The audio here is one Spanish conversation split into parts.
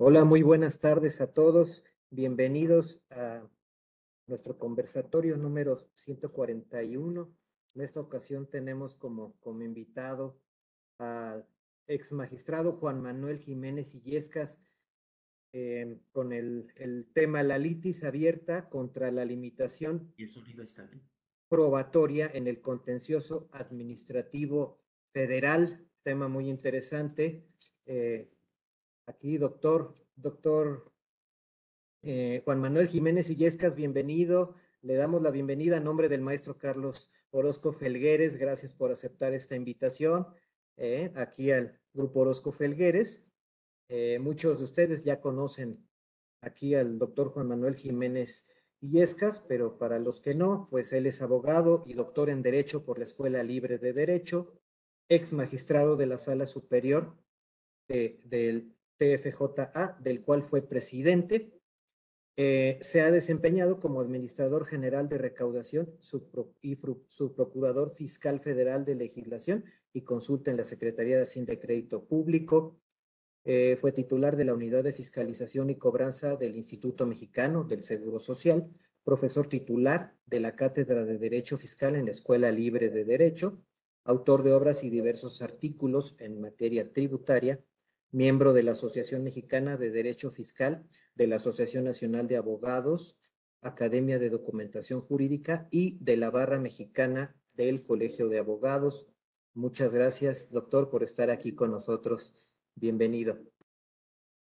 Hola, muy buenas tardes a todos. Bienvenidos a nuestro conversatorio número 141. En esta ocasión tenemos como, como invitado al ex magistrado Juan Manuel Jiménez Illescas eh, con el, el, tema la litis abierta contra la limitación ¿Y el sonido está bien? probatoria en el contencioso administrativo federal. Tema muy interesante. Eh, aquí, doctor, doctor eh, Juan Manuel Jiménez Illescas, bienvenido. Le damos la bienvenida a nombre del maestro Carlos Orozco Felgueres. Gracias por aceptar esta invitación eh, aquí al Grupo Orozco Felgueres. Eh, muchos de ustedes ya conocen aquí al doctor Juan Manuel Jiménez Illescas, pero para los que no, pues él es abogado y doctor en Derecho por la Escuela Libre de Derecho, ex magistrado de la Sala Superior de, del TFJA, del cual fue presidente. Eh, se ha desempeñado como administrador general de recaudación subpro, y subprocurador fiscal federal de legislación y consulta en la Secretaría de Hacienda y Crédito Público. Eh, fue titular de la Unidad de Fiscalización y Cobranza del Instituto Mexicano del Seguro Social, profesor titular de la Cátedra de Derecho Fiscal en la Escuela Libre de Derecho, autor de obras y diversos artículos en materia tributaria, miembro de la Asociación Mexicana de Derecho Fiscal, de la Asociación Nacional de Abogados, Academia de Documentación Jurídica y de la Barra Mexicana del Colegio de Abogados. Muchas gracias, doctor, por estar aquí con nosotros. Bienvenido.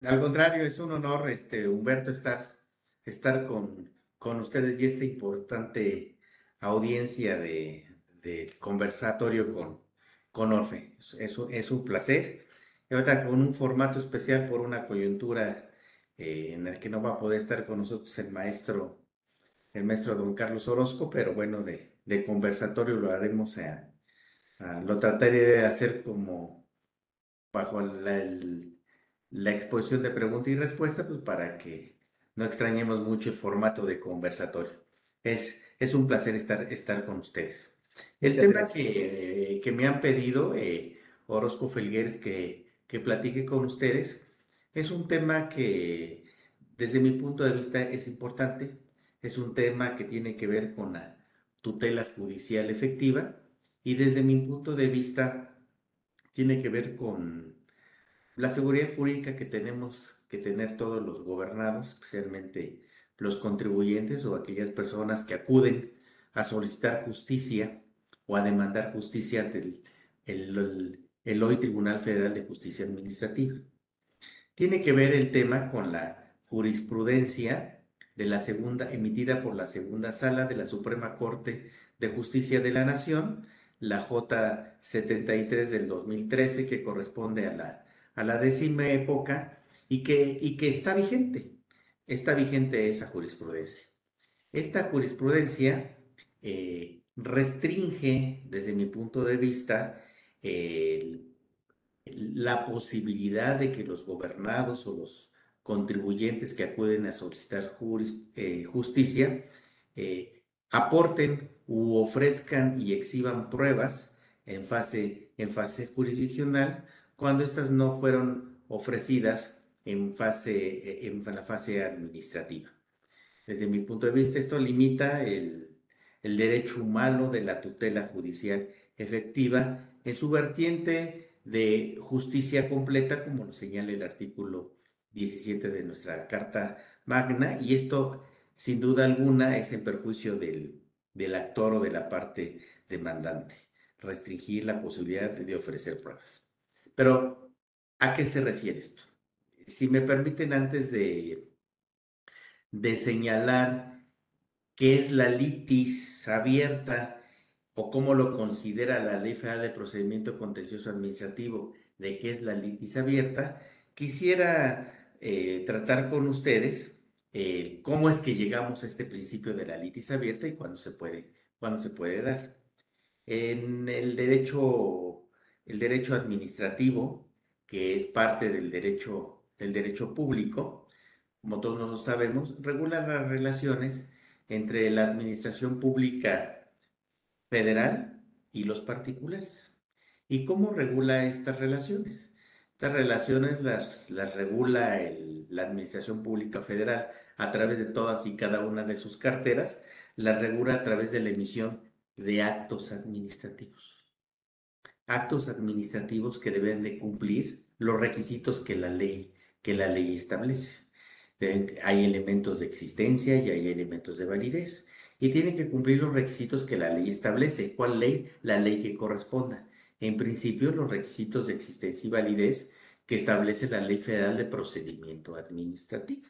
Al contrario, es un honor, este, Humberto, estar, estar con, con ustedes y esta importante audiencia de, de conversatorio con, con Orfe. Es, es, es un placer y ahorita con un formato especial por una coyuntura eh, en el que no va a poder estar con nosotros el maestro, el maestro don Carlos Orozco, pero bueno, de, de conversatorio lo haremos, a, a, lo trataré de hacer como bajo la, el, la exposición de pregunta y respuesta, pues para que no extrañemos mucho el formato de conversatorio. Es, es un placer estar, estar con ustedes. El tema que, que, me han pedido, eh, Orozco Felgueres, que que platique con ustedes. Es un tema que desde mi punto de vista es importante. Es un tema que tiene que ver con la tutela judicial efectiva y desde mi punto de vista tiene que ver con la seguridad jurídica que tenemos que tener todos los gobernados, especialmente los contribuyentes o aquellas personas que acuden a solicitar justicia o a demandar justicia ante el, hoy Tribunal Federal de Justicia Administrativa. Tiene que ver el tema con la jurisprudencia de la segunda, emitida por la segunda sala de la Suprema Corte de Justicia de la Nación, la J73 del 2013, que corresponde a la, a la décima época y que, y que está vigente. Está vigente esa jurisprudencia. Esta jurisprudencia eh, restringe, desde mi punto de vista, la posibilidad de que los gobernados o los contribuyentes que acuden a solicitar eh, justicia eh, aporten u ofrezcan y exhiban pruebas en fase, en fase jurisdiccional cuando estas no fueron ofrecidas en, fase, en la fase administrativa. Desde mi punto de vista, esto limita el derecho humano de la tutela judicial efectiva en su vertiente de justicia completa, como lo señala el artículo 17 de nuestra Carta Magna, y esto sin duda alguna es en perjuicio del, del actor o de la parte demandante, restringir la posibilidad de ofrecer pruebas. Pero, ¿a qué se refiere esto? Si me permiten, antes de, de señalar qué es la litis abierta o cómo lo considera la Ley Federal de Procedimiento Contencioso Administrativo de qué es la litis abierta, quisiera eh, tratar con ustedes eh, cómo es que llegamos a este principio de la litis abierta y cuándo se puede, cuándo se puede dar. En el derecho, el derecho administrativo, que es parte del derecho, del derecho público, como todos nosotros sabemos, regula las relaciones entre la administración pública federal y los particulares. ¿Y cómo regula estas relaciones? Estas relaciones las, las regula la Administración Pública Federal a través de todas y cada una de sus carteras, las regula a través de la emisión de actos administrativos. Actos administrativos que deben de cumplir los requisitos que la ley, que la ley establece. hay elementos de existencia y hay elementos de validez. Y tienen que cumplir los requisitos que la ley establece. ¿Cuál ley? La ley que corresponda. En principio, los requisitos de existencia y validez que establece la Ley Federal de Procedimiento Administrativo.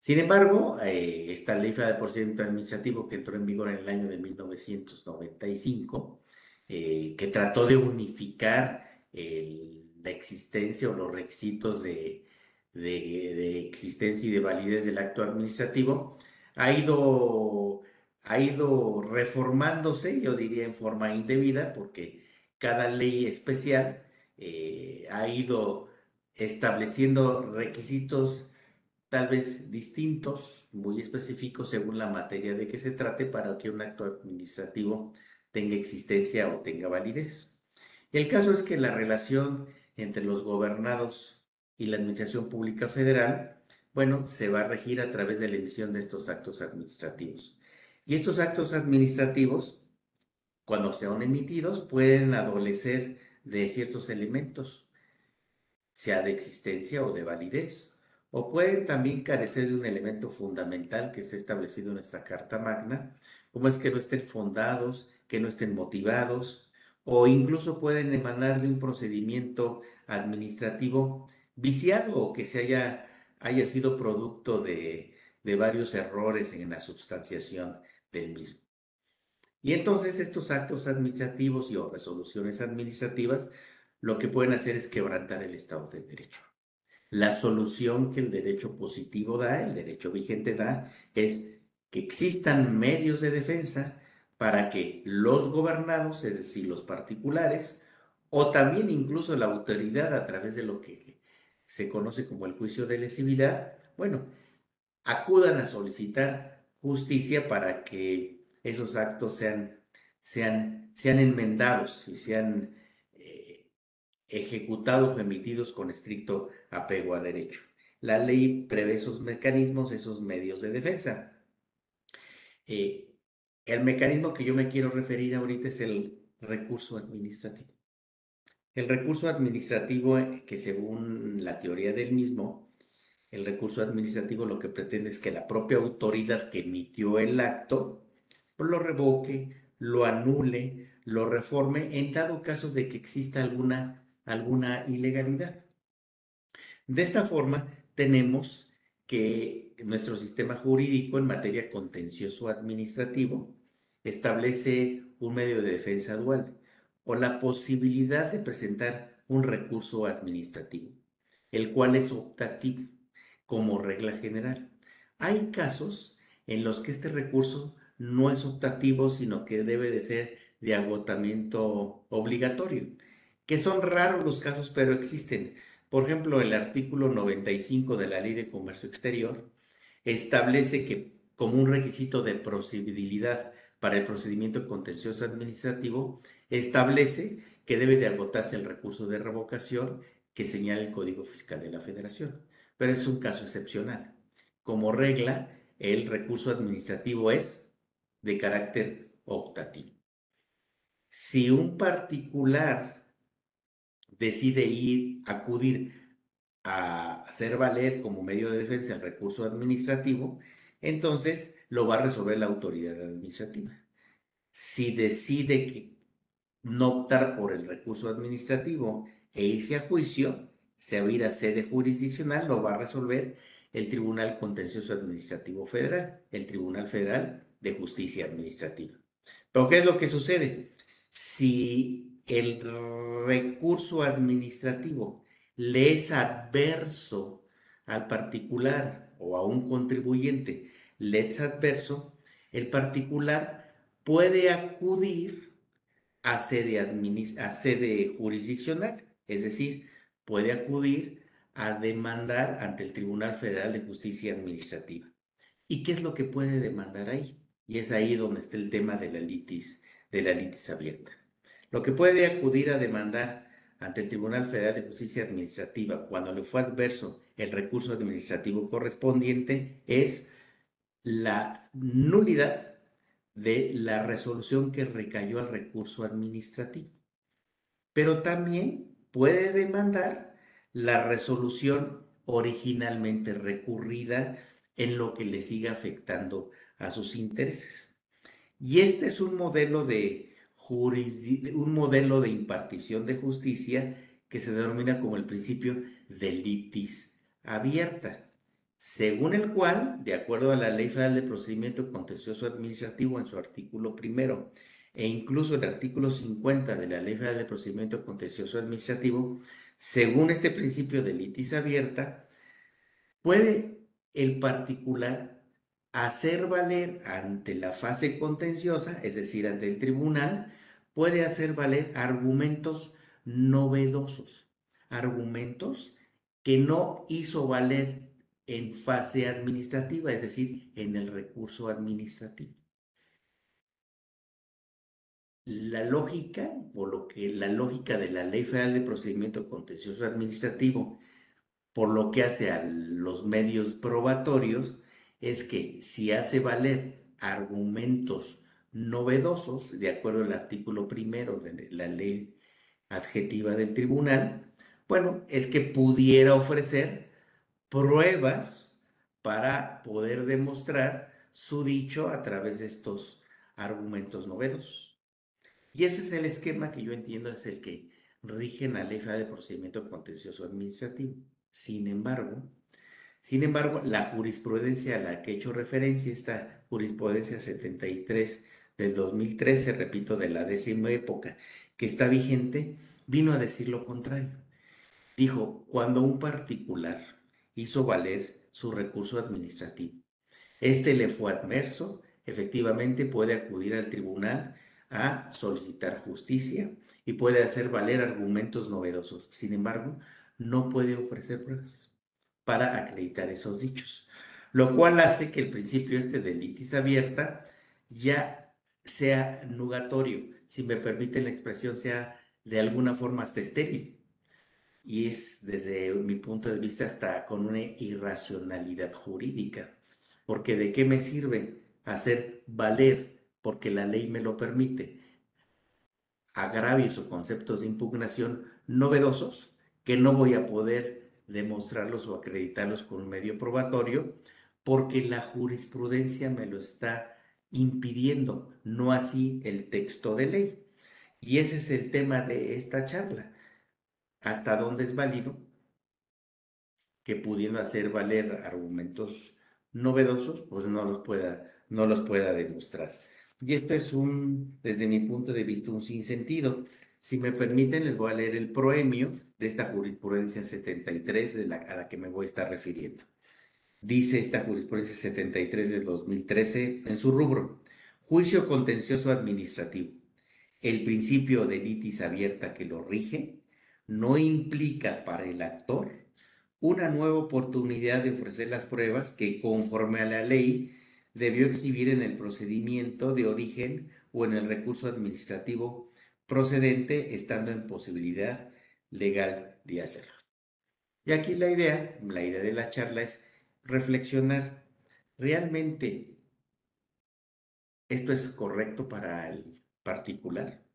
Sin embargo, eh, esta Ley Federal de Procedimiento Administrativo que entró en vigor en el año de 1995, eh, que trató de unificar la existencia o los requisitos de, de, existencia y de validez del acto administrativo, ha ido, ha ido reformándose, yo diría en forma indebida, porque cada ley especial eh, ha ido estableciendo requisitos tal vez distintos, muy específicos según la materia de que se trate para que un acto administrativo tenga existencia o tenga validez. El caso es que la relación entre los gobernados y la Administración Pública Federal, bueno, se va a regir a través de la emisión de estos actos administrativos. Y estos actos administrativos cuando sean emitidos, pueden adolecer de ciertos elementos, sea de existencia o de validez, o pueden también carecer de un elemento fundamental que está establecido en nuestra Carta Magna, como es que no estén fundados, que no estén motivados, o incluso pueden emanar de un procedimiento administrativo viciado o que se haya, haya sido producto de, varios errores en la substanciación del mismo. Y entonces estos actos administrativos y o resoluciones administrativas lo que pueden hacer es quebrantar el Estado de Derecho. La solución que el derecho positivo da, el derecho vigente da, es que existan medios de defensa para que los gobernados, es decir, los particulares, o también incluso la autoridad a través de lo que se conoce como el juicio de lesividad, bueno, acudan a solicitar justicia para que esos actos sean, sean, sean enmendados y sean eh, ejecutados o emitidos con estricto apego a derecho. La ley prevé esos mecanismos, esos medios de defensa. Eh, el mecanismo que yo me quiero referir ahorita es el recurso administrativo. El recurso administrativo, que según la teoría del mismo, el recurso administrativo lo que pretende es que la propia autoridad que emitió el acto lo revoque, lo anule, lo reforme en dado caso de que exista alguna, alguna ilegalidad. De esta forma, tenemos que nuestro sistema jurídico en materia contencioso administrativo establece un medio de defensa dual o la posibilidad de presentar un recurso administrativo, el cual es optativo como regla general. Hay casos en los que este recurso no es optativo, sino que debe de ser de agotamiento obligatorio, que son raros los casos, pero existen. Por ejemplo, el artículo 95 de la Ley de Comercio Exterior establece que como un requisito de procedibilidad para el procedimiento contencioso administrativo, establece que debe de agotarse el recurso de revocación que señala el Código Fiscal de la Federación. Pero es un caso excepcional. Como regla, el recurso administrativo es de carácter optativo. Si un particular decide ir, acudir a hacer valer como medio de defensa el recurso administrativo, entonces lo va a resolver la autoridad administrativa. Si decide que no optar por el recurso administrativo e irse a juicio, se va a ir a sede jurisdiccional, lo va a resolver el Tribunal Contencioso Administrativo Federal, el Tribunal Federal de justicia administrativa. Pero ¿qué es lo que sucede? Si el recurso administrativo le es adverso al particular o a un contribuyente, le es adverso, el particular puede acudir a sede, jurisdiccional, es decir, puede acudir a demandar ante el Tribunal Federal de Justicia Administrativa. ¿Y qué es lo que puede demandar ahí? Y es ahí donde está el tema de la litis, de la litis abierta. Lo que puede acudir a demandar ante el Tribunal Federal de Justicia Administrativa cuando le fue adverso el recurso administrativo correspondiente es la nulidad de la resolución que recayó al recurso administrativo. Pero también puede demandar la resolución originalmente recurrida en lo que le siga afectando a sus intereses. Y este es un modelo de un modelo de impartición de justicia que se denomina como el principio de litis abierta, según el cual, de acuerdo a la Ley Federal de Procedimiento Contencioso Administrativo en su artículo primero e incluso el artículo 50 de la Ley Federal de Procedimiento Contencioso Administrativo, según este principio de litis abierta, puede el particular hacer valer ante la fase contenciosa, es decir, ante el tribunal, puede hacer valer argumentos novedosos, argumentos que no hizo valer en fase administrativa, es decir, en el recurso administrativo. La lógica, o lo que la lógica de la Ley Federal de Procedimiento Contencioso Administrativo, por lo que hace a los medios probatorios, es que si hace valer argumentos novedosos, de acuerdo al artículo primero de la ley adjetiva del tribunal, bueno, es que pudiera ofrecer pruebas para poder demostrar su dicho a través de estos argumentos novedosos. Y ese es el esquema que yo entiendo es el que rige la ley de procedimiento contencioso administrativo. Sin embargo, sin embargo, la jurisprudencia a la que he hecho referencia, esta jurisprudencia 73 del 2013, repito, de la décima época, que está vigente, vino a decir lo contrario. Dijo, cuando un particular hizo valer su recurso administrativo, este le fue adverso, efectivamente puede acudir al tribunal a solicitar justicia y puede hacer valer argumentos novedosos. Sin embargo, no puede ofrecer pruebas para acreditar esos dichos, lo cual hace que el principio este de litis abierta ya sea nugatorio, si me permite la expresión, sea de alguna forma hasta estéril. Y es desde mi punto de vista hasta con una irracionalidad jurídica. Porque de qué me sirve hacer valer, porque la ley me lo permite, agravios o conceptos de impugnación novedosos que no voy a poder demostrarlos o acreditarlos con un medio probatorio porque la jurisprudencia me lo está impidiendo, no así el texto de ley. Y ese es el tema de esta charla. ¿Hasta dónde es válido que pudiendo hacer valer argumentos novedosos, pues no los pueda, no los pueda demostrar? Y esto es un, desde mi punto de vista, un sinsentido. Si me permiten, les voy a leer el proemio de esta jurisprudencia 73 de la, a la que me voy a estar refiriendo. Dice esta jurisprudencia 73 del 2013 en su rubro, juicio contencioso administrativo. El principio de litis abierta que lo rige no implica para el actor una nueva oportunidad de ofrecer las pruebas que conforme a la ley debió exhibir en el procedimiento de origen o en el recurso administrativo procedente estando en posibilidad legal de hacerlo. Y aquí la idea, la idea de la charla es reflexionar, ¿realmente esto es correcto para el particular?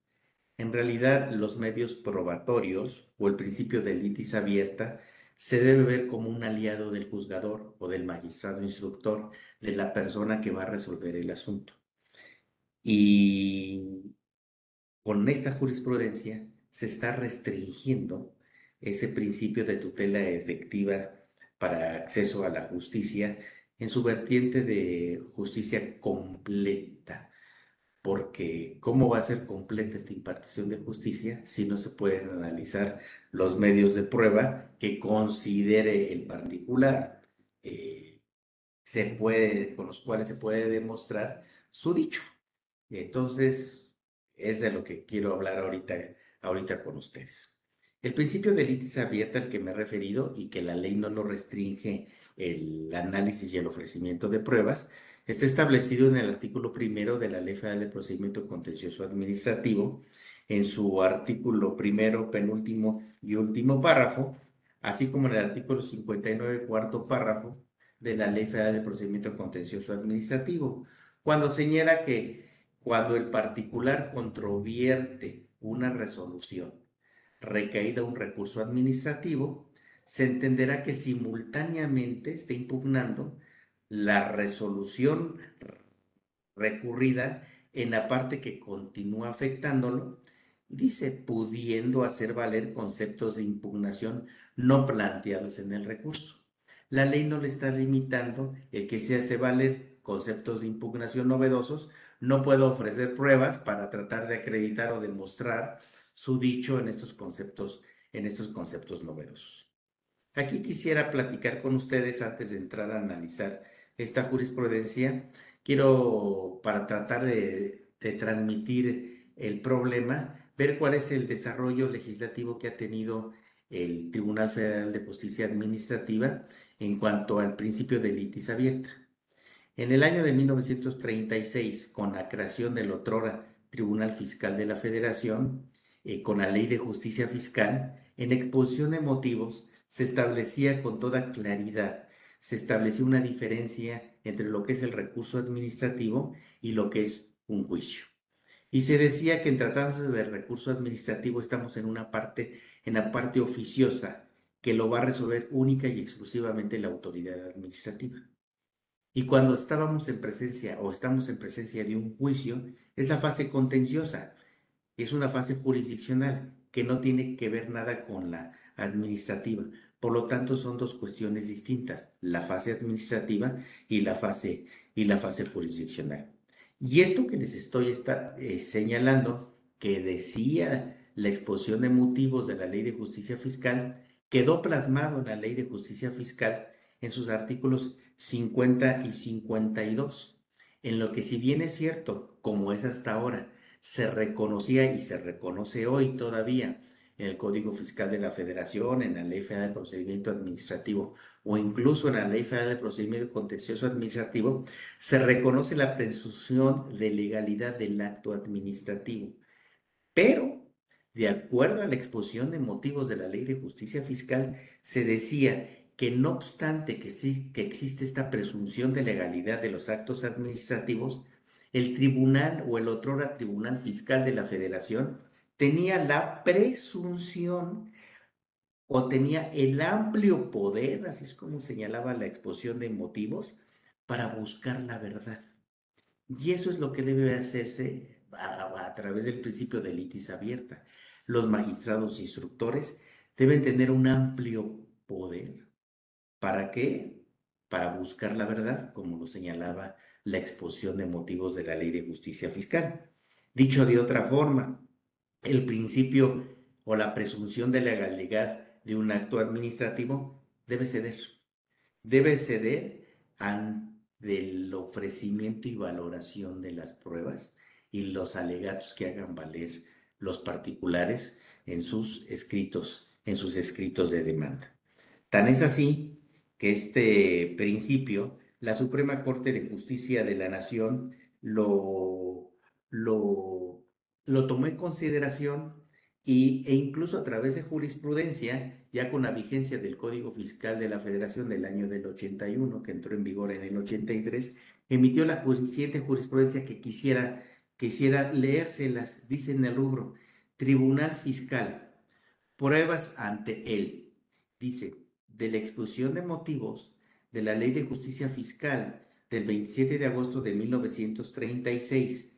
En realidad, los medios probatorios o el principio de litis abierta se debe ver como un aliado del juzgador o del magistrado instructor de la persona que va a resolver el asunto. Y con esta jurisprudencia se está restringiendo ese principio de tutela efectiva para acceso a la justicia en su vertiente de justicia completa. Porque ¿cómo va a ser completa esta impartición de justicia si no se pueden analizar los medios de prueba que considere el particular, eh, se puede, con los cuales se puede demostrar su dicho? Entonces, es de lo que quiero hablar ahorita, ahorita con ustedes. El principio de litis abierta al que me he referido y que la ley no lo restringe el análisis y el ofrecimiento de pruebas, está establecido en el artículo primero de la Ley Federal de Procedimiento Contencioso Administrativo, en su artículo primero, penúltimo y último párrafo, así como en el artículo 59, cuarto párrafo de la Ley Federal de Procedimiento Contencioso Administrativo, cuando señala que cuando el particular controvierte una resolución recaída un recurso administrativo, se entenderá que simultáneamente está impugnando la resolución recurrida en la parte que continúa afectándolo, dice, pudiendo hacer valer conceptos de impugnación no planteados en el recurso. La ley no le está limitando el que se hace valer conceptos de impugnación novedosos, no puedo ofrecer pruebas para tratar de acreditar o demostrar su dicho en estos conceptos, en estos conceptos novedosos. Aquí quisiera platicar con ustedes antes de entrar a analizar esta jurisprudencia. Quiero, para tratar de, transmitir el problema, ver cuál es el desarrollo legislativo que ha tenido el Tribunal Federal de Justicia Administrativa en cuanto al principio de litis abierta. En el año de 1936, con la creación del otrora Tribunal Fiscal de la Federación, eh, con la Ley de Justicia Fiscal, en exposición de motivos se establecía con toda claridad, se establecía una diferencia entre lo que es el recurso administrativo y lo que es un juicio. Y se decía que en tratándose del recurso administrativo estamos en una parte, en la parte oficiosa, que lo va a resolver única y exclusivamente la autoridad administrativa. Y cuando estábamos en presencia o estamos en presencia de un juicio, es la fase contenciosa, es una fase jurisdiccional que no tiene que ver nada con la administrativa. Por lo tanto, son dos cuestiones distintas, la fase administrativa y la fase, y la fase jurisdiccional. Y esto que les estoy eh, señalando, que decía la exposición de motivos de la Ley de Justicia Fiscal, quedó plasmado en la Ley de Justicia Fiscal en sus artículos 50 y 52, en lo que si bien es cierto, como es hasta ahora, se reconocía y se reconoce hoy todavía en el Código Fiscal de la Federación, en la Ley Federal de Procedimiento Administrativo o incluso en la Ley Federal de Procedimiento Contencioso Administrativo, se reconoce la presunción de legalidad del acto administrativo. Pero, de acuerdo a la exposición de motivos de la Ley de Justicia Fiscal, se decía que no obstante que, sí, que existe esta presunción de legalidad de los actos administrativos, el tribunal o el otrora tribunal fiscal de la federación tenía la presunción o tenía el amplio poder, así es como señalaba la exposición de motivos, para buscar la verdad. Y eso es lo que debe hacerse a, través del principio de litis abierta. Los magistrados instructores deben tener un amplio poder. ¿Para qué? Para buscar la verdad, como lo señalaba la exposición de motivos de la ley de justicia fiscal. Dicho de otra forma, el principio o la presunción de legalidad de un acto administrativo debe ceder. Debe ceder ante el ofrecimiento y valoración de las pruebas y los alegatos que hagan valer los particulares en sus escritos, en sus escritos de demanda. Tan es así que este principio la Suprema Corte de Justicia de la Nación lo, lo, lo tomó en consideración y, e incluso a través de jurisprudencia, ya con la vigencia del Código Fiscal de la Federación del año del 81, que entró en vigor en el 83, emitió la siguiente jurisprudencia que quisiera, quisiera leérselas, dice en el rubro, Tribunal Fiscal, pruebas ante él, dice, de la expulsión de motivos de la Ley de Justicia Fiscal del 27 de agosto de 1936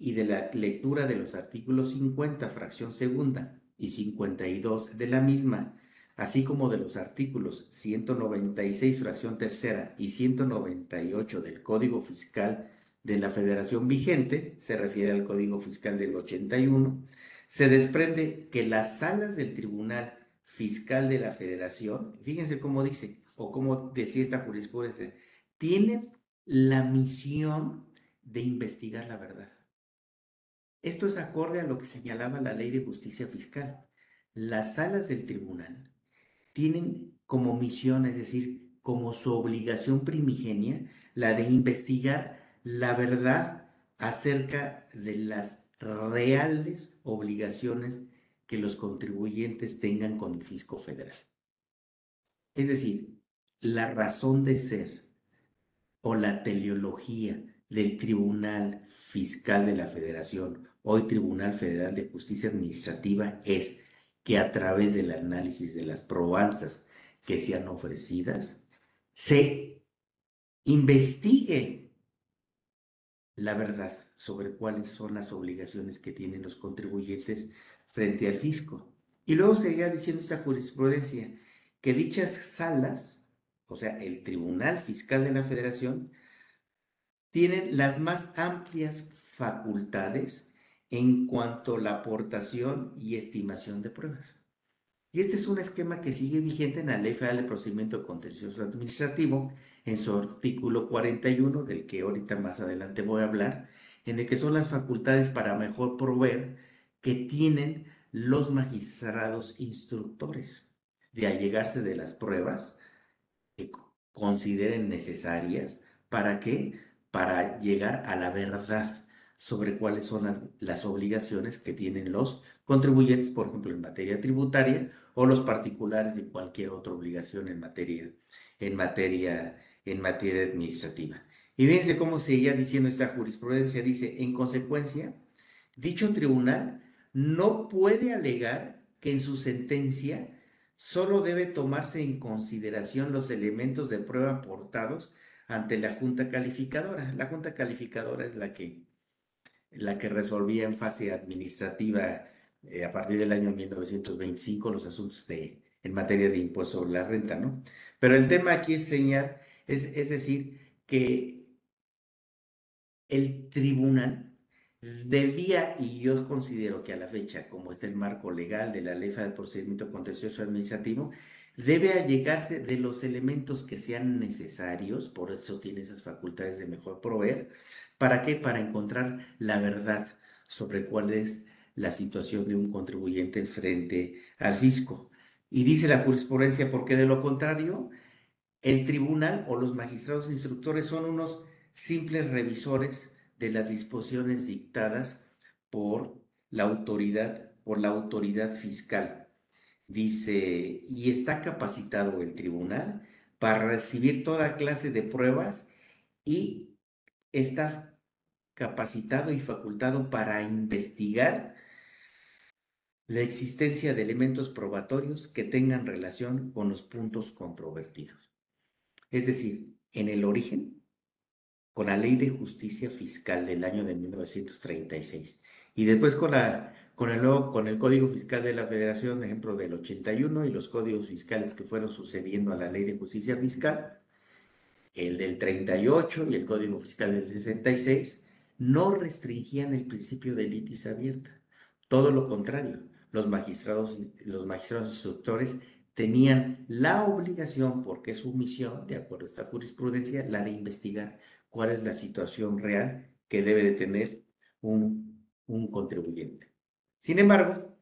y de la lectura de los artículos 50, fracción segunda, y 52 de la misma, así como de los artículos 196, fracción tercera, y 198 del Código Fiscal de la Federación vigente, se refiere al Código Fiscal del 81, se desprende que las salas del Tribunal Fiscal de la Federación, fíjense cómo dice, o como decía esta jurisprudencia, tienen la misión de investigar la verdad. Esto es acorde a lo que señalaba la ley de justicia fiscal. Las salas del tribunal tienen como misión, es decir, como su obligación primigenia, la de investigar la verdad acerca de las reales obligaciones que los contribuyentes tengan con el fisco federal. Es decir, la razón de ser o la teleología del Tribunal Fiscal de la Federación, hoy Tribunal Federal de Justicia Administrativa, es que a través del análisis de las probanzas que sean ofrecidas, se investigue la verdad sobre cuáles son las obligaciones que tienen los contribuyentes frente al fisco. Y luego seguía diciendo esta jurisprudencia que dichas salas, o sea, el Tribunal Fiscal de la Federación, tienen las más amplias facultades en cuanto a la aportación y estimación de pruebas. Y este es un esquema que sigue vigente en la Ley Federal de Procedimiento Contencioso Administrativo, en su artículo 41, del que ahorita más adelante voy a hablar, en el que son las facultades para mejor proveer que tienen los magistrados instructores. De allegarse de las pruebas que consideren necesarias para que para llegar a la verdad sobre cuáles son las, obligaciones que tienen los contribuyentes, por ejemplo, en materia tributaria o los particulares en cualquier otra obligación en materia, en materia, en materia administrativa. Y fíjense cómo seguía diciendo esta jurisprudencia. Dice, en consecuencia, dicho tribunal no puede alegar que en su sentencia solo debe tomarse en consideración los elementos de prueba aportados ante la Junta Calificadora. La Junta Calificadora es la que, la que resolvía en fase administrativa eh, a partir del año 1925 los asuntos de, en materia de impuesto sobre la renta, ¿no? Pero el tema aquí es señalar, es, es decir, que el tribunal debía, y yo considero que a la fecha, como está el marco legal de la ley del procedimiento contencioso administrativo, debe allegarse de los elementos que sean necesarios, por eso tiene esas facultades de mejor proveer. ¿Para qué? Para encontrar la verdad sobre cuál es la situación de un contribuyente frente al fisco. Y dice la jurisprudencia, porque de lo contrario, el tribunal o los magistrados instructores son unos simples revisores de las disposiciones dictadas por la autoridad, por la autoridad fiscal. Dice, y está capacitado el tribunal para recibir toda clase de pruebas y está capacitado y facultado para investigar la existencia de elementos probatorios que tengan relación con los puntos controvertidos. Es decir, en el origen con la Ley de Justicia Fiscal del año de 1936 y después con, la, con, el, con el Código Fiscal de la Federación, ejemplo del 81 y los códigos fiscales que fueron sucediendo a la Ley de Justicia Fiscal, el del 38 y el Código Fiscal del 66, no restringían el principio de litis abierta. Todo lo contrario, los magistrados, los magistrados instructores tenían la obligación, porque es su misión, de acuerdo a esta jurisprudencia, la de investigar cuál es la situación real que debe de tener un, un contribuyente. Sin embargo,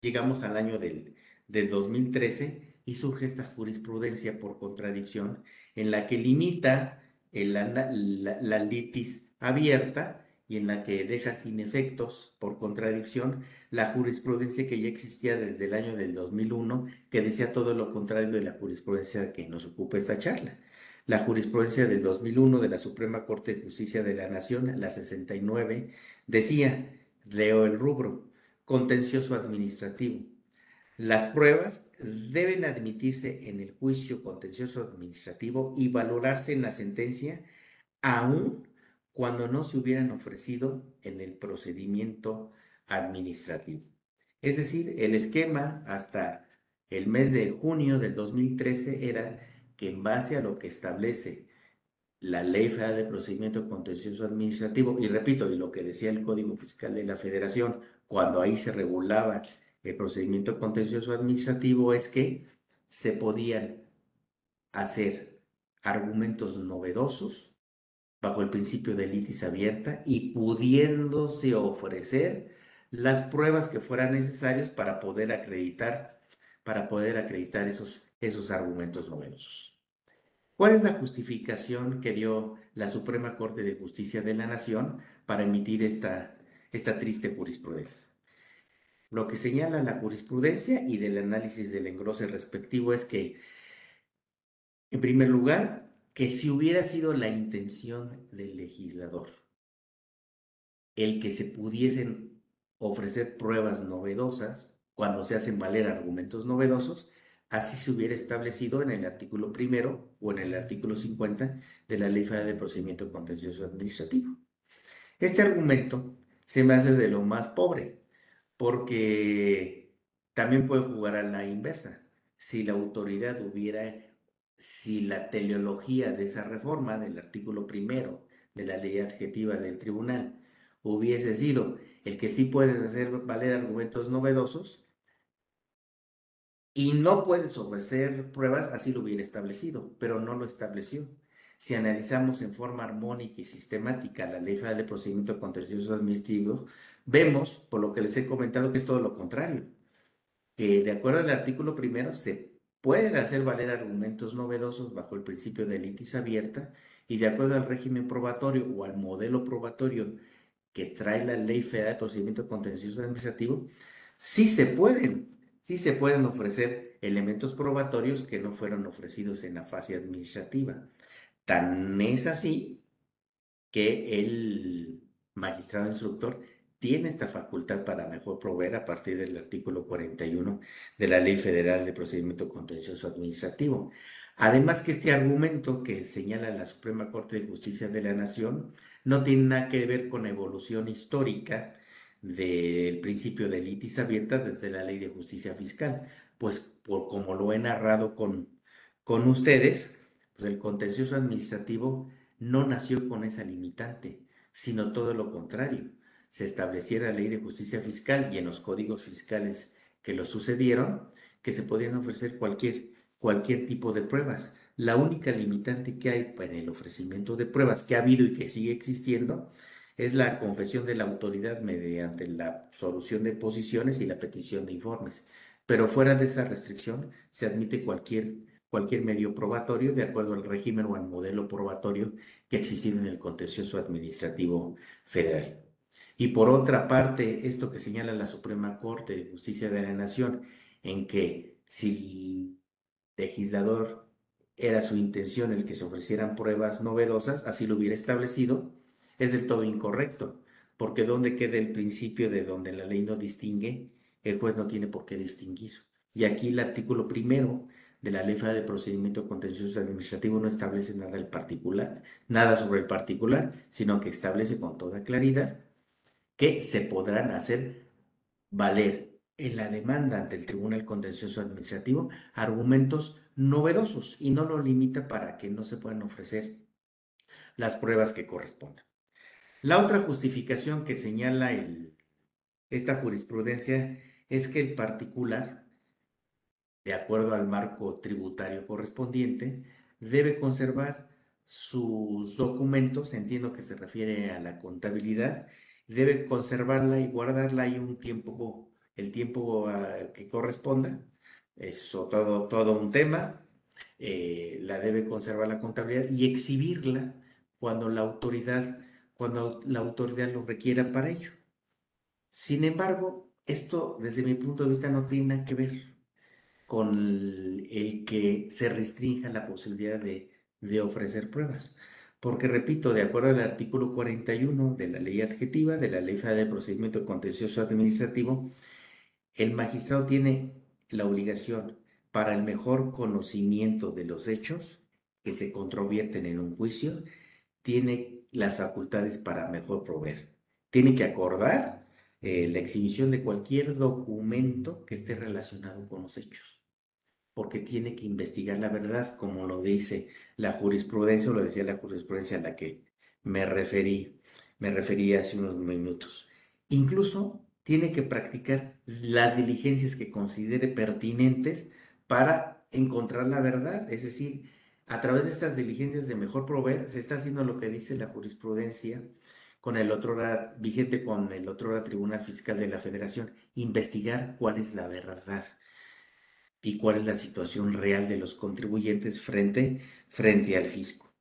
llegamos al año del, del 2013 y surge esta jurisprudencia por contradicción en la que limita la, la, litis abierta y en la que deja sin efectos, por contradicción, la jurisprudencia que ya existía desde el año del 2001, que decía todo lo contrario de la jurisprudencia que nos ocupa esta charla. La jurisprudencia del 2001 de la Suprema Corte de Justicia de la Nación, la 69, decía, leo el rubro, contencioso administrativo. Las pruebas deben admitirse en el juicio contencioso administrativo y valorarse en la sentencia aún cuando no se hubieran ofrecido en el procedimiento administrativo. Es decir, el esquema hasta el mes de junio del 2013 era que en base a lo que establece la Ley Federal de Procedimiento Contencioso Administrativo, y repito, y lo que decía el Código Fiscal de la Federación, cuando ahí se regulaba el procedimiento contencioso administrativo, es que se podían hacer argumentos novedosos bajo el principio de litis abierta y pudiéndose ofrecer las pruebas que fueran necesarias para poder acreditar, para poder acreditar esos, esos argumentos novedosos. ¿Cuál es la justificación que dio la Suprema Corte de Justicia de la Nación para emitir esta, esta triste jurisprudencia. Lo que señala la jurisprudencia y del análisis del engrose respectivo es que, en primer lugar, que si hubiera sido la intención del legislador el que se pudiesen ofrecer pruebas novedosas cuando se hacen valer argumentos novedosos, así se hubiera establecido en el artículo primero o en el artículo 50 de la Ley Federal de Procedimiento Contencioso Administrativo. Este argumento se me hace de lo más pobre, porque también puede jugar a la inversa. Si la autoridad hubiera, si la teleología de esa reforma del artículo primero de la ley adjetiva del tribunal hubiese sido el que sí puedes hacer valer argumentos novedosos y no puedes ofrecer pruebas, así lo hubiera establecido, pero no lo estableció. Si analizamos en forma armónica y sistemática la Ley Federal de Procedimiento Contencioso Administrativo, vemos, por lo que les he comentado, que es todo lo contrario. Que de acuerdo al artículo primero se pueden hacer valer argumentos novedosos bajo el principio de litis abierta y de acuerdo al régimen probatorio o al modelo probatorio que trae la Ley Federal de Procedimiento Contencioso Administrativo, sí se pueden, sí se pueden ofrecer elementos probatorios que no fueron ofrecidos en la fase administrativa. Tan es así que el magistrado instructor tiene esta facultad para mejor proveer a partir del artículo 41 de la Ley Federal de Procedimiento Contencioso Administrativo. Además que este argumento que señala la Suprema Corte de Justicia de la Nación no tiene nada que ver con evolución histórica del principio de litis abierta desde la Ley de Justicia Fiscal, pues por como lo he narrado con, con ustedes, pues el contencioso administrativo no nació con esa limitante, sino todo lo contrario. Se estableciera la ley de justicia fiscal y en los códigos fiscales que lo sucedieron, que se podían ofrecer cualquier, cualquier tipo de pruebas. La única limitante que hay en el ofrecimiento de pruebas que ha habido y que sigue existiendo es la confesión de la autoridad mediante la solución de posiciones y la petición de informes. Pero fuera de esa restricción se admite cualquier cualquier medio probatorio de acuerdo al régimen o al modelo probatorio que existe en el contencioso administrativo federal. Y por otra parte, esto que señala la Suprema Corte de Justicia de la Nación, en que si el legislador era su intención el que se ofrecieran pruebas novedosas, así lo hubiera establecido, es del todo incorrecto, porque donde queda el principio de donde la ley no distingue, el juez no tiene por qué distinguir. Y aquí el artículo primero de la Ley Federal de Procedimiento Contencioso Administrativo no establece nada del particular, nada sobre el particular, sino que establece con toda claridad que se podrán hacer valer en la demanda ante el Tribunal Contencioso Administrativo argumentos novedosos y no lo limita para que no se puedan ofrecer las pruebas que correspondan. La otra justificación que señala el, esta jurisprudencia es que el particular de acuerdo al marco tributario correspondiente, debe conservar sus documentos, entiendo que se refiere a la contabilidad, debe conservarla y guardarla ahí un tiempo, el tiempo ah, que corresponda. Eso todo, todo un tema. Eh, la debe conservar la contabilidad y exhibirla cuando la autoridad, cuando la autoridad lo requiera para ello. Sin embargo, esto desde mi punto de vista no tiene nada que ver con el que se restrinja la posibilidad de, ofrecer pruebas. Porque, repito, de acuerdo al artículo 41 de la ley adjetiva, de la ley federal de procedimiento contencioso administrativo, el magistrado tiene la obligación para el mejor conocimiento de los hechos que se controvierten en un juicio, tiene las facultades para mejor proveer. Tiene que acordar eh, la exhibición de cualquier documento que esté relacionado con los hechos porque tiene que investigar la verdad, como lo dice la jurisprudencia, o lo decía la jurisprudencia a la que me referí, me referí hace unos minutos. Incluso tiene que practicar las diligencias que considere pertinentes para encontrar la verdad, es decir, a través de estas diligencias de mejor proveer, se está haciendo lo que dice la jurisprudencia con el otro vigente con el otro Tribunal Fiscal de la Federación, investigar cuál es la verdad y cuál es la situación real de los contribuyentes frente, frente al fisco.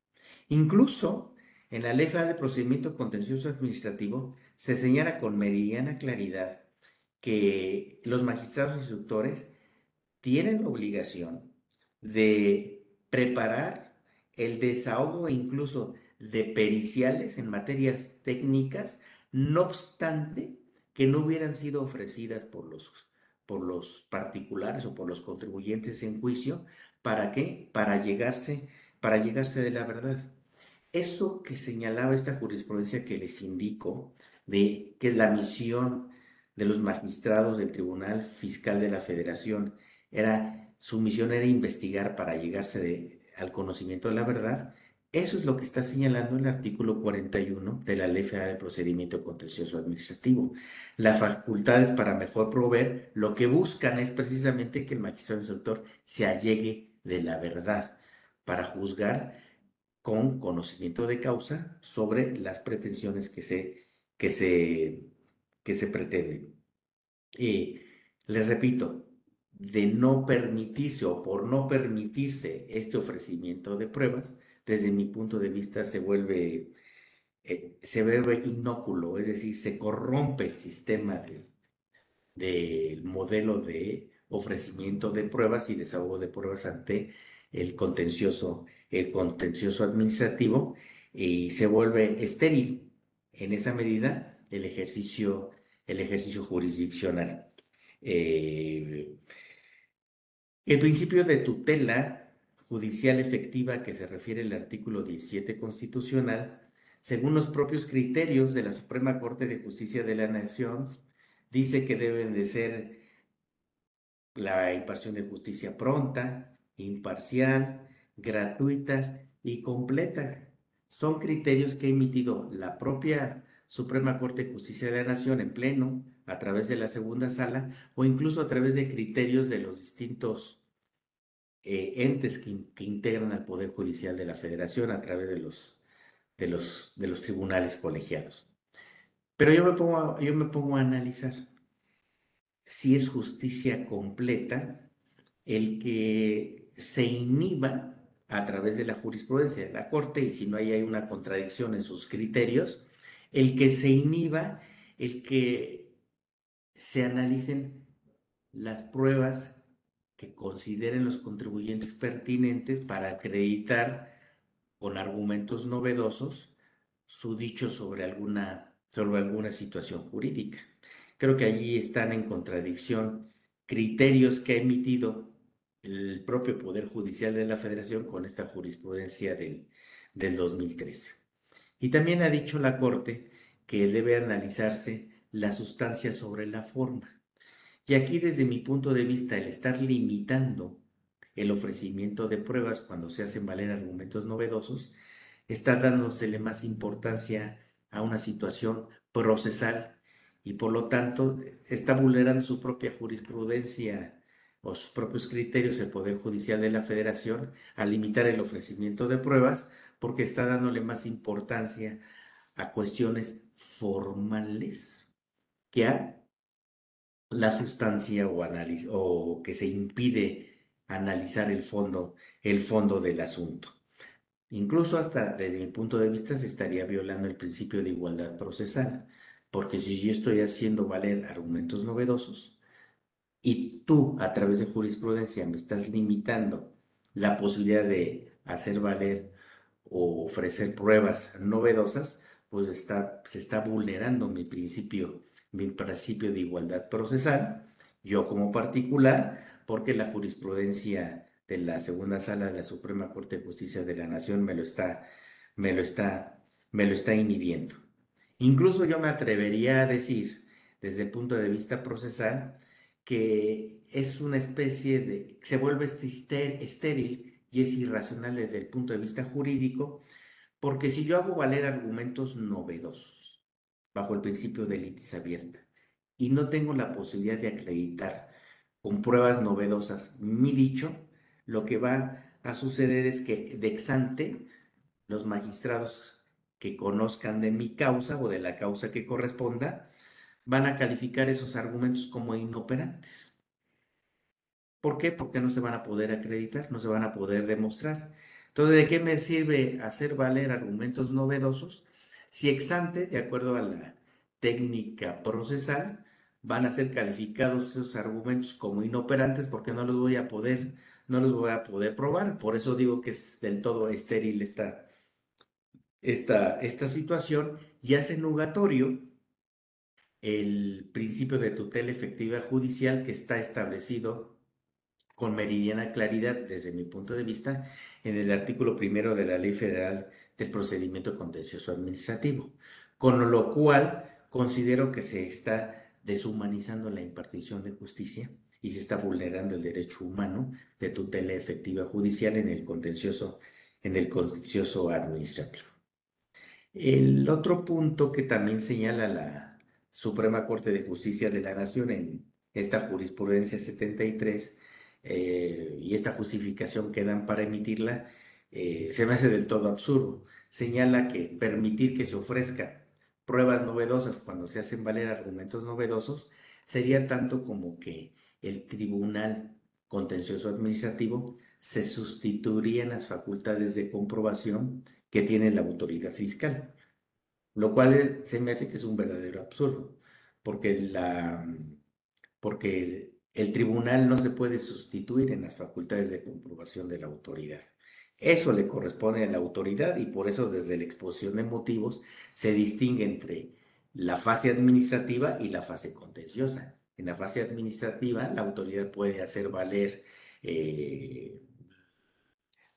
Incluso En la Ley Federal de Procedimiento Contencioso Administrativo se señala con meridiana claridad que los magistrados instructores tienen la obligación de preparar el desahogo e incluso de periciales en materias técnicas, no obstante que no hubieran sido ofrecidas por los, por los particulares o por los contribuyentes en juicio. ¿Para qué? Para llegarse, para llegarse de la verdad. Eso que señalaba esta jurisprudencia que les indico, de que la misión de los magistrados del Tribunal Fiscal de la Federación era, su misión era investigar para llegarse al conocimiento de la verdad, eso es lo que está señalando el artículo 41 de la Ley Federal de Procedimiento Contencioso Administrativo. Las facultades para mejor proveer lo que buscan es precisamente que el magistrado instructor se allegue de la verdad para juzgar con conocimiento de causa sobre las pretensiones que se, que se, que se pretenden. Y les repito, de no permitirse o por no permitirse este ofrecimiento de pruebas, desde mi punto de vista se vuelve, eh, se vuelve inóculo, es decir, se corrompe el sistema del modelo de ofrecimiento de pruebas y desahogo de pruebas ante el contencioso, el contencioso administrativo y se vuelve estéril en esa medida el ejercicio, el ejercicio jurisdiccional. Eh, el principio de tutela judicial efectiva que se refiere al artículo 17 constitucional, según los propios criterios de la Suprema Corte de Justicia de la Nación, dice que deben de ser la impartición de justicia pronta, imparcial, gratuita y completa. Son criterios que ha emitido la propia Suprema Corte de Justicia de la Nación en pleno, a través de la segunda sala, o incluso a través de criterios de los distintos eh, entes que, integran al Poder Judicial de la Federación a través de los, de los, de los tribunales colegiados. Pero yo me, pongo yo me pongo a analizar si es justicia completa el que se inhiba a través de la jurisprudencia de la Corte, y si no hay, hay una contradicción en sus criterios, el que se inhiba, el que se analicen las pruebas que consideren los contribuyentes pertinentes para acreditar con argumentos novedosos su dicho sobre alguna, sobre alguna situación jurídica. Creo que allí están en contradicción criterios que ha emitido el propio Poder Judicial de la Federación con esta jurisprudencia del, del 2013. Y también ha dicho la Corte que debe analizarse la sustancia sobre la forma. Y aquí desde mi punto de vista, el estar limitando el ofrecimiento de pruebas cuando se hacen valer argumentos novedosos, está dándosele más importancia a una situación procesal y por lo tanto está vulnerando su propia jurisprudencia o sus propios criterios el Poder Judicial de la Federación a limitar el ofrecimiento de pruebas porque está dándole más importancia a cuestiones formales que a la sustancia o, o que se impide analizar el fondo, el fondo del asunto. Incluso hasta desde mi punto de vista se estaría violando el principio de igualdad procesal, porque si yo estoy haciendo valer argumentos novedosos, y tú a través de jurisprudencia me estás limitando la posibilidad de hacer valer o ofrecer pruebas novedosas, pues está, se está vulnerando mi principio, mi principio de igualdad procesal, yo como particular, porque la jurisprudencia de la segunda sala de la Suprema Corte de Justicia de la Nación me lo está, me lo está, me lo está inhibiendo. Incluso yo me atrevería a decir, desde el punto de vista procesal, que es una especie de, se vuelve estéril y es irracional desde el punto de vista jurídico, porque si yo hago valer argumentos novedosos bajo el principio de litis abierta y no tengo la posibilidad de acreditar con pruebas novedosas mi dicho, lo que va a suceder es que de exante los magistrados que conozcan de mi causa o de la causa que corresponda, van a calificar esos argumentos como inoperantes. ¿Por qué? Porque no se van a poder acreditar, no se van a poder demostrar. Entonces, ¿de qué me sirve hacer valer argumentos novedosos si exante, de acuerdo a la técnica procesal, van a ser calificados esos argumentos como inoperantes porque no los voy a poder, no los voy a poder probar. Por eso digo que es del todo estéril esta, esta, esta situación y hace nugatorio el principio de tutela efectiva judicial que está establecido con meridiana claridad desde mi punto de vista en el artículo primero de la Ley Federal del Procedimiento Contencioso Administrativo, con lo cual considero que se está deshumanizando la impartición de justicia y se está vulnerando el derecho humano de tutela efectiva judicial en el contencioso, en el contencioso administrativo. El otro punto que también señala la Suprema Corte de Justicia de la Nación en esta jurisprudencia 73 eh, y esta justificación que dan para emitirla eh, se me hace del todo absurdo. Señala que permitir que se ofrezca pruebas novedosas cuando se hacen valer argumentos novedosos sería tanto como que el tribunal contencioso administrativo se sustituiría en las facultades de comprobación que tiene la autoridad fiscal, lo cual se me hace que es un verdadero absurdo, porque, la, porque el tribunal no se puede sustituir en las facultades de comprobación de la autoridad. Eso le corresponde a la autoridad y por eso desde la exposición de motivos se distingue entre la fase administrativa y la fase contenciosa. En la fase administrativa la autoridad puede hacer valer eh,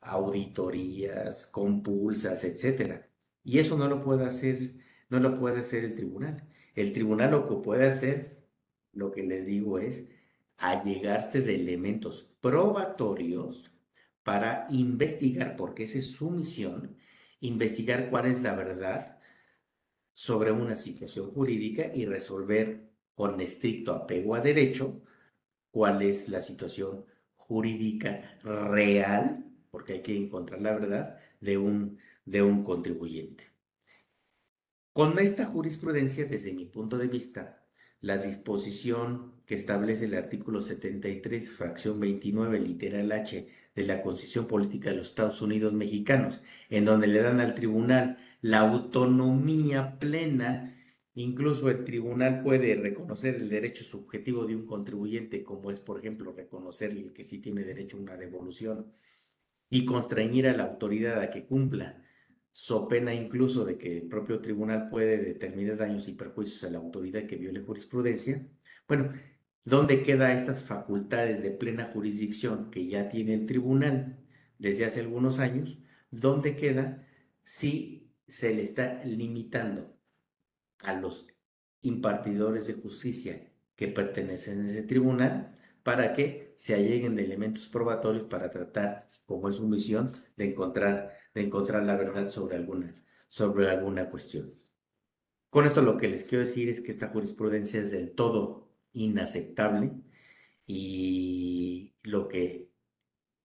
auditorías, compulsas, etcétera. Y eso no lo puede hacer, no lo puede hacer el tribunal. El tribunal lo que puede hacer, lo que les digo es allegarse de elementos probatorios para investigar, porque esa es su misión, investigar cuál es la verdad sobre una situación jurídica y resolver con estricto apego a derecho cuál es la situación jurídica real, porque hay que encontrar la verdad de un, de un contribuyente. Con esta jurisprudencia, desde mi punto de vista, la disposición que establece el artículo 73, fracción 29, literal H de la Constitución Política de los Estados Unidos Mexicanos, en donde le dan al tribunal la autonomía plena, incluso el tribunal puede reconocer el derecho subjetivo de un contribuyente, como es, por ejemplo, reconocer que sí tiene derecho a una devolución y constreñir a la autoridad a que cumpla, so pena incluso de que el propio tribunal puede determinar daños y perjuicios a la autoridad que viole jurisprudencia. Bueno, ¿Dónde quedan estas facultades de plena jurisdicción que ya tiene el tribunal desde hace algunos años? ¿Dónde queda si se le está limitando a los impartidores de justicia que pertenecen a ese tribunal para que se alleguen de elementos probatorios para tratar, como es su misión, de encontrar, de encontrar la verdad sobre alguna, sobre alguna cuestión. Con esto lo que les quiero decir es que esta jurisprudencia es del todo inaceptable y lo que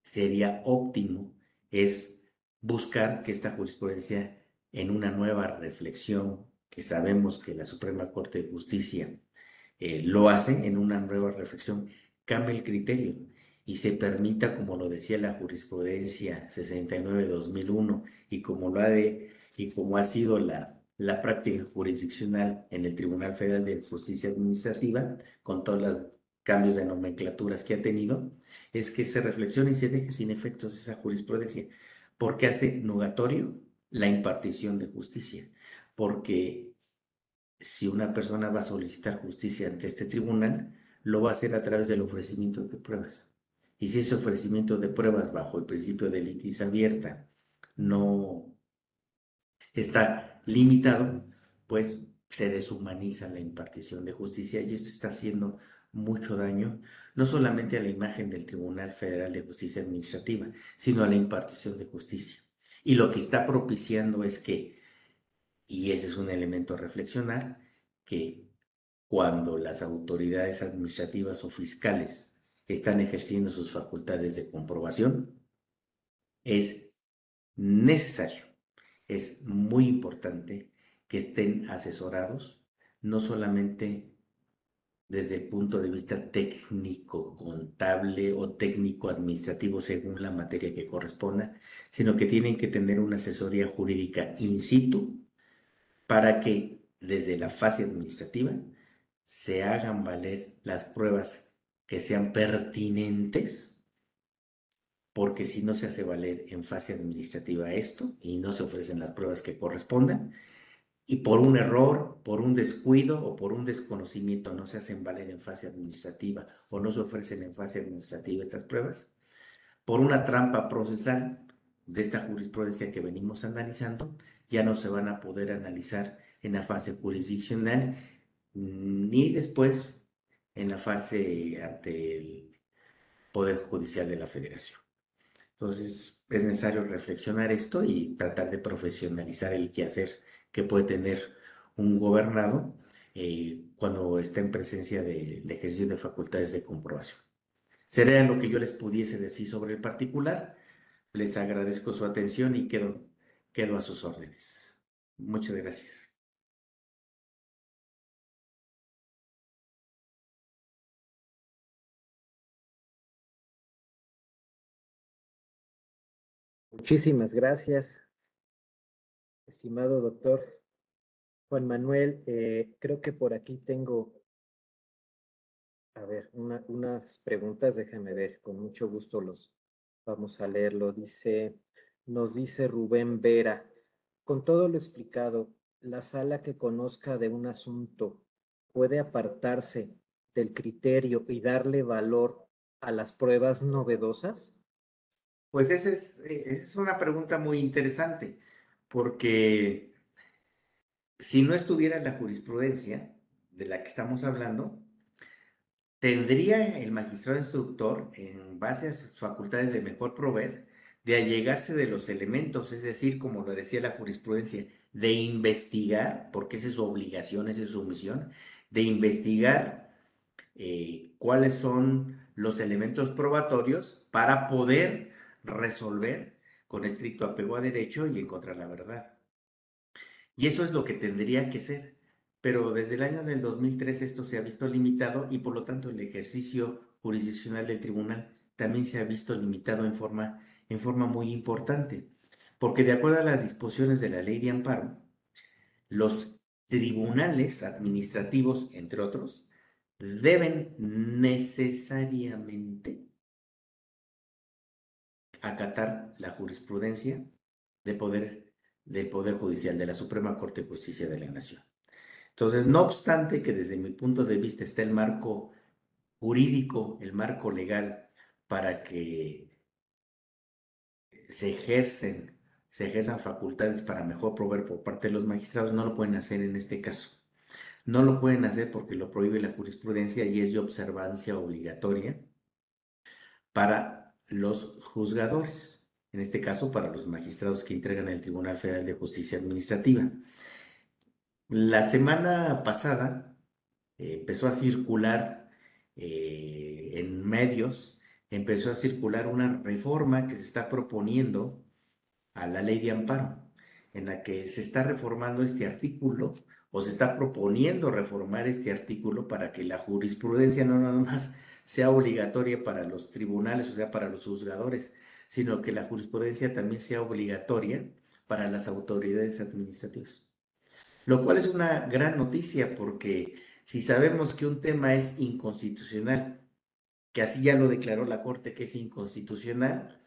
sería óptimo es buscar que esta jurisprudencia en una nueva reflexión, que sabemos que la Suprema Corte de Justicia eh, lo hace, en una nueva reflexión, cambie el criterio y se permita, como lo decía la jurisprudencia 69-2001 y como lo ha de, y como ha sido la la práctica jurisdiccional en el Tribunal Federal de Justicia Administrativa, con todos los cambios de nomenclaturas que ha tenido, es que se reflexione y se deje sin efectos esa jurisprudencia, porque hace nugatorio la impartición de justicia, porque si una persona va a solicitar justicia ante este tribunal, lo va a hacer a través del ofrecimiento de pruebas. Y si ese ofrecimiento de pruebas bajo el principio de litis abierta no está limitado, pues se deshumaniza la impartición de justicia y esto está haciendo mucho daño, no solamente a la imagen del Tribunal Federal de Justicia Administrativa, sino a la impartición de justicia. Y lo que está propiciando es que, y ese es un elemento a reflexionar, que cuando las autoridades administrativas o fiscales están ejerciendo sus facultades de comprobación, es necesario es muy importante que estén asesorados, no solamente desde el punto de vista técnico, contable o técnico administrativo según la materia que corresponda, sino que tienen que tener una asesoría jurídica in situ para que desde la fase administrativa se hagan valer las pruebas que sean pertinentes, porque si no se hace valer en fase administrativa esto y no se ofrecen las pruebas que correspondan, y por un error, por un descuido o por un desconocimiento no se hacen valer en fase administrativa o no se ofrecen en fase administrativa estas pruebas, por una trampa procesal de esta jurisprudencia que venimos analizando, ya no se van a poder analizar en la fase jurisdiccional ni después en la fase ante el Poder Judicial de la Federación. Entonces, es necesario reflexionar esto y tratar de profesionalizar el quehacer que puede tener un gobernado eh, cuando está en presencia del ejercicio de facultades de comprobación. Sería lo que yo les pudiese decir sobre el particular. Les agradezco su atención y quedo a sus órdenes. Muchas gracias. Muchísimas gracias, estimado doctor Juan Manuel. Eh, creo que por aquí tengo, a ver, unas preguntas, déjame ver, con mucho gusto los vamos a leerlo. Dice, nos dice Rubén Vera, con todo lo explicado, la sala que conozca de un asunto puede apartarse del criterio y darle valor a las pruebas novedosas? Pues esa es, eh, es una pregunta muy interesante, porque si no estuviera la jurisprudencia de la que estamos hablando, tendría el magistrado instructor, en base a sus facultades de mejor proveer, de allegarse de los elementos, es decir, como lo decía la jurisprudencia, de investigar, porque esa es su obligación, esa es su misión, de investigar eh, cuáles son los elementos probatorios para poder resolver con estricto apego a derecho y encontrar la verdad. Y eso es lo que tendría que ser. Pero desde el año del 2003 esto se ha visto limitado y por lo tanto el ejercicio jurisdiccional del tribunal también se ha visto limitado en forma, en forma muy importante. Porque de acuerdo a las disposiciones de la ley de amparo, los tribunales administrativos, entre otros, deben necesariamente acatar la jurisprudencia de poder, del Poder Judicial de la Suprema Corte de Justicia de la Nación. Entonces, no obstante que desde mi punto de vista está el marco jurídico, el marco legal para que se ejercen, se ejerzan facultades para mejor proveer por parte de los magistrados, no lo pueden hacer en este caso. No lo pueden hacer porque lo prohíbe la jurisprudencia y es de observancia obligatoria para los juzgadores, en este caso para los magistrados que entregan el Tribunal Federal de Justicia Administrativa. La semana pasada eh, empezó a circular eh, en medios, empezó a circular una reforma que se está proponiendo a la ley de amparo, en la que se está reformando este artículo o se está proponiendo reformar este artículo para que la jurisprudencia no nada más sea obligatoria para los tribunales, o sea, para los juzgadores, sino que la jurisprudencia también sea obligatoria para las autoridades administrativas. Lo cual es una gran noticia porque si sabemos que un tema es inconstitucional, que así ya lo declaró la Corte que es inconstitucional,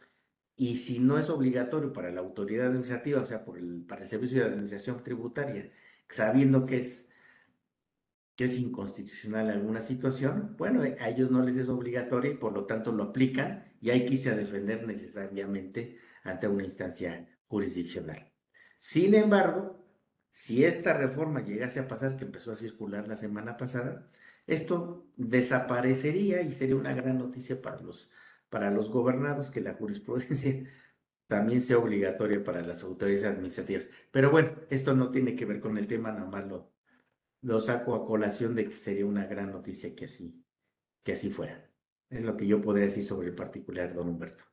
y si no es obligatorio para la autoridad administrativa, o sea, por el, para el Servicio de Administración Tributaria, sabiendo que es que es inconstitucional alguna situación, bueno, a ellos no les es obligatorio y por lo tanto lo aplican y hay que irse a defender necesariamente ante una instancia jurisdiccional. Sin embargo, si esta reforma llegase a pasar, que empezó a circular la semana pasada, esto desaparecería y sería una gran noticia para los, para los gobernados que la jurisprudencia también sea obligatoria para las autoridades administrativas. Pero bueno, esto no tiene que ver con el tema, nada más lo, lo saco a colación de que sería una gran noticia que así, que así fuera. Es lo que yo podría decir sobre el particular, don Humberto.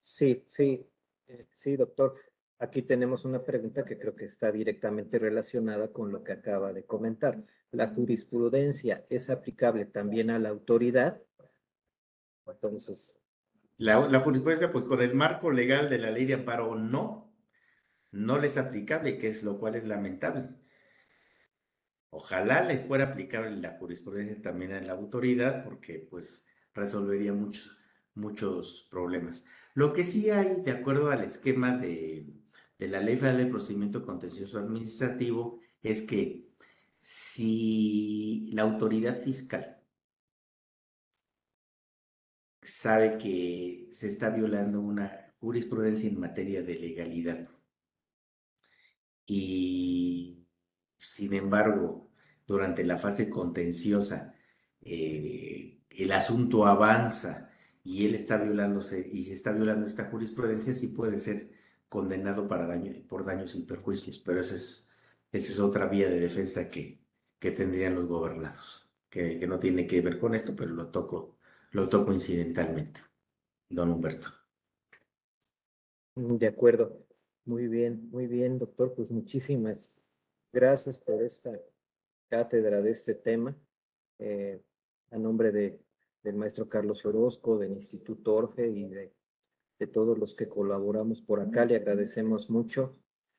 Sí, sí, eh, sí, doctor. aquí tenemos una pregunta que creo que está directamente relacionada con lo que acaba de comentar. ¿La jurisprudencia es aplicable también a la autoridad? Entonces. La, la jurisprudencia, pues con el marco legal de la ley de amparo, no, no les es aplicable, que es lo cual es lamentable. Ojalá le fuera aplicable la jurisprudencia también a la autoridad, porque pues resolvería muchos, muchos problemas. Lo que sí hay, de acuerdo al esquema de, de la Ley Federal de Procedimiento Contencioso Administrativo, es que si la autoridad fiscal sabe que se está violando una jurisprudencia en materia de legalidad y sin embargo durante la fase contenciosa eh, el asunto avanza y él está violándose y se está violando esta jurisprudencia, sí puede ser condenado para daño, por daños y perjuicios, pero esa es, otra vía de defensa que, que tendrían los gobernados, que, que, no tiene que ver con esto, pero lo toco, lo toco incidentalmente, don Humberto. De acuerdo, muy bien, muy bien, doctor, pues muchísimas gracias por esta cátedra de este tema. Eh, a nombre de, del maestro Carlos Orozco, del Instituto Orfe y de, de todos los que colaboramos por acá, le agradecemos mucho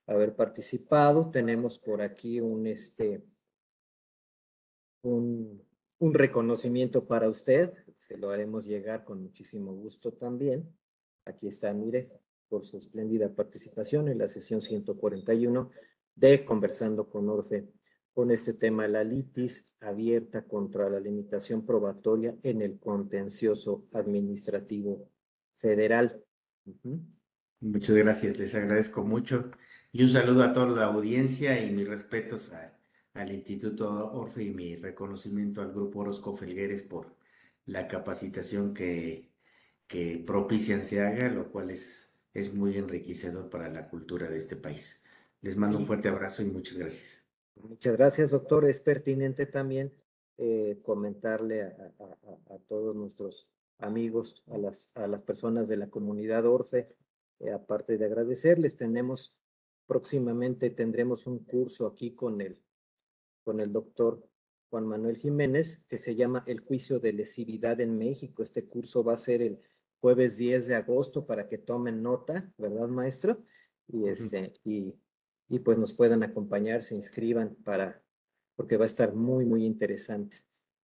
haber participado. Tenemos por aquí un, este, un, un reconocimiento para usted. Se lo haremos llegar con muchísimo gusto también. Aquí está, mire, por su espléndida participación en la sesión 141 de Conversando con Orfe con este tema, la litis abierta contra la limitación probatoria en el contencioso administrativo federal. Muchas gracias, les agradezco mucho. Y un saludo a toda la audiencia y mis respetos a, al Instituto Orfe y mi reconocimiento al Grupo Orozco Felgueres por la capacitación que, que propician se haga, lo cual es, es muy enriquecedor para la cultura de este país. Les mando un fuerte abrazo y muchas gracias. Muchas gracias, doctor. Es pertinente también eh, comentarle a, a, a, todos nuestros amigos, a las, a las personas de la comunidad Orfe, eh, aparte de agradecerles, tenemos próximamente tendremos un curso aquí con el, con el doctor Juan Manuel Jiménez que se llama El juicio de lesividad en México. Este curso va a ser el jueves 10 de agosto para que tomen nota, ¿verdad, maestro? Y, ese, y y pues nos puedan acompañar, se inscriban para, porque va a estar muy, muy interesante.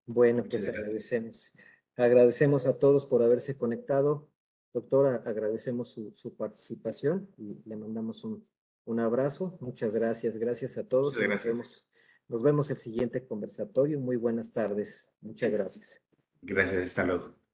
Bueno, Muchas pues gracias. agradecemos. Agradecemos a todos por haberse conectado. Doctora, agradecemos su, su participación y le mandamos un, un, abrazo. Muchas gracias. Gracias a todos. Muchas gracias. Nos vemos, nos vemos el siguiente conversatorio. Muy buenas tardes. Muchas gracias. Gracias. Hasta luego.